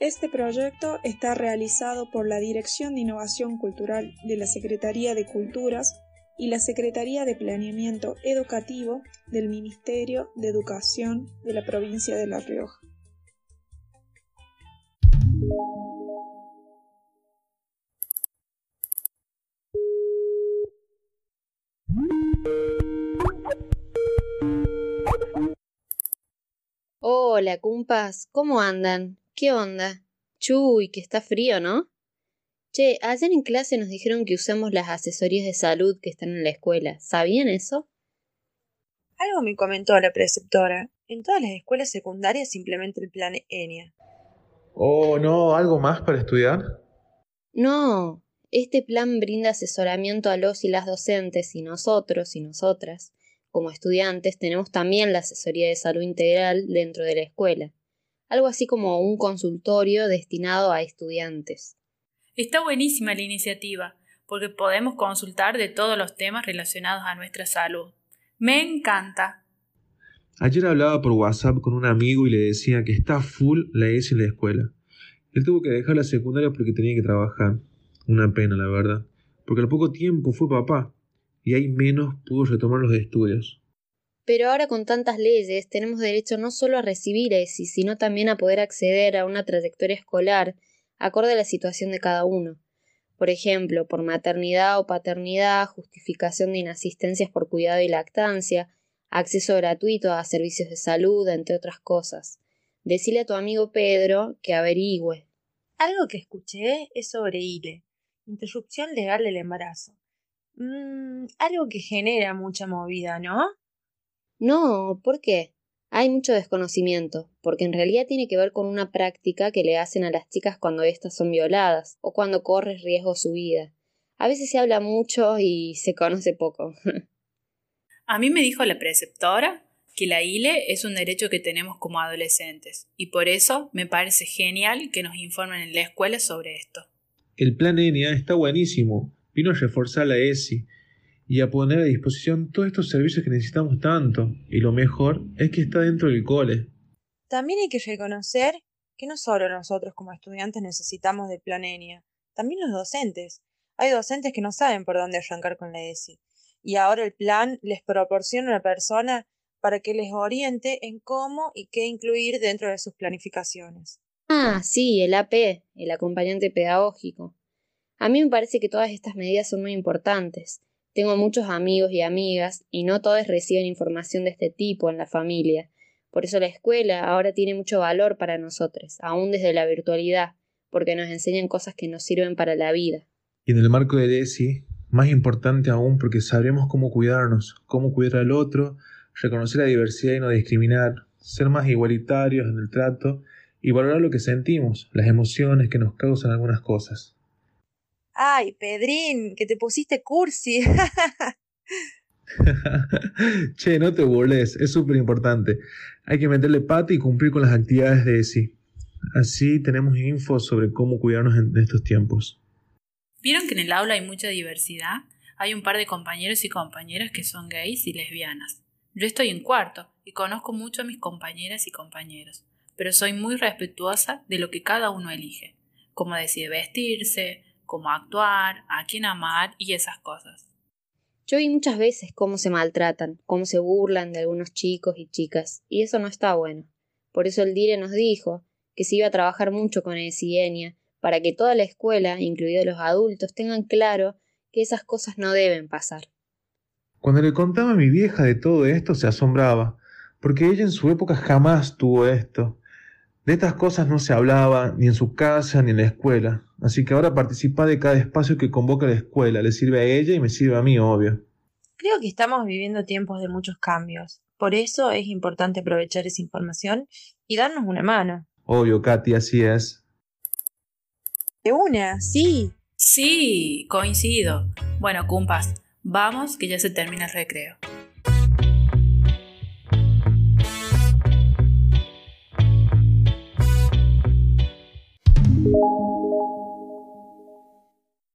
Este proyecto está realizado por la Dirección de Innovación Cultural de la Secretaría de Culturas y la Secretaría de Planeamiento Educativo del Ministerio de Educación de la provincia de La Rioja. Hola, cumpas, ¿cómo andan? ¿Qué onda? Chuy, que está frío, ¿no? Che, ayer en clase nos dijeron que usemos las asesorías de salud que están en la escuela. ¿Sabían eso? Algo me comentó la preceptora. En todas las escuelas secundarias se implementa el plan ENIA. Oh, no, ¿algo más para estudiar? No, este plan brinda asesoramiento a los y las docentes y nosotros y nosotras, como estudiantes, tenemos también la asesoría de salud integral dentro de la escuela, algo así como un consultorio destinado a estudiantes. Está buenísima la iniciativa, porque podemos consultar de todos los temas relacionados a nuestra salud. Me encanta. Ayer hablaba por WhatsApp con un amigo y le decía que está full la ESI en la escuela. Él tuvo que dejar la secundaria porque tenía que trabajar. Una pena, la verdad. Porque al poco tiempo fue papá y ahí menos pudo retomar los estudios. Pero ahora con tantas leyes tenemos derecho no solo a recibir ESI, sino también a poder acceder a una trayectoria escolar acorde a la situación de cada uno. Por ejemplo, por maternidad o paternidad, justificación de inasistencias por cuidado y lactancia, acceso gratuito a servicios de salud, entre otras cosas. Decile a tu amigo Pedro que averigüe. Algo que escuché es sobre ILE, interrupción legal del embarazo. Mm, algo que genera mucha movida, ¿no? No, ¿por qué? Hay mucho desconocimiento, porque en realidad tiene que ver con una práctica que le hacen a las chicas cuando éstas son violadas o cuando corre riesgo su vida. A veces se habla mucho y se conoce poco. a mí me dijo la preceptora que la ILE es un derecho que tenemos como adolescentes, y por eso me parece genial que nos informen en la escuela sobre esto. El plan ENIA está buenísimo, vino a reforzar la ESI y a poner a disposición todos estos servicios que necesitamos tanto. Y lo mejor es que está dentro del cole. También hay que reconocer que no solo nosotros como estudiantes necesitamos de plan ENIA, también los docentes. Hay docentes que no saben por dónde arrancar con la ESI. Y ahora el plan les proporciona una persona para que les oriente en cómo y qué incluir dentro de sus planificaciones. Ah, sí, el AP, el acompañante pedagógico. A mí me parece que todas estas medidas son muy importantes. Tengo muchos amigos y amigas y no todos reciben información de este tipo en la familia. Por eso la escuela ahora tiene mucho valor para nosotros, aún desde la virtualidad, porque nos enseñan cosas que nos sirven para la vida. Y en el marco de DESI, más importante aún porque sabremos cómo cuidarnos, cómo cuidar al otro, reconocer la diversidad y no discriminar, ser más igualitarios en el trato y valorar lo que sentimos, las emociones que nos causan algunas cosas. Ay, Pedrín, que te pusiste cursi. che, no te burles, es súper importante. Hay que meterle pata y cumplir con las actividades de ESI. Así tenemos info sobre cómo cuidarnos en estos tiempos. ¿Vieron que en el aula hay mucha diversidad? Hay un par de compañeros y compañeras que son gays y lesbianas. Yo estoy en cuarto y conozco mucho a mis compañeras y compañeros, pero soy muy respetuosa de lo que cada uno elige, cómo decide vestirse, cómo actuar, a quién amar y esas cosas. Yo vi muchas veces cómo se maltratan, cómo se burlan de algunos chicos y chicas, y eso no está bueno. Por eso el DIRE nos dijo que se iba a trabajar mucho con ESIENIA para que toda la escuela, incluidos los adultos, tengan claro que esas cosas no deben pasar. Cuando le contaba a mi vieja de todo esto se asombraba, porque ella en su época jamás tuvo esto. De estas cosas no se hablaba ni en su casa ni en la escuela, así que ahora participa de cada espacio que convoca la escuela, le sirve a ella y me sirve a mí, obvio. Creo que estamos viviendo tiempos de muchos cambios, por eso es importante aprovechar esa información y darnos una mano. Obvio, Katy, así es. De una, sí. Sí, coincido. Bueno, cumpas, vamos que ya se termina el recreo.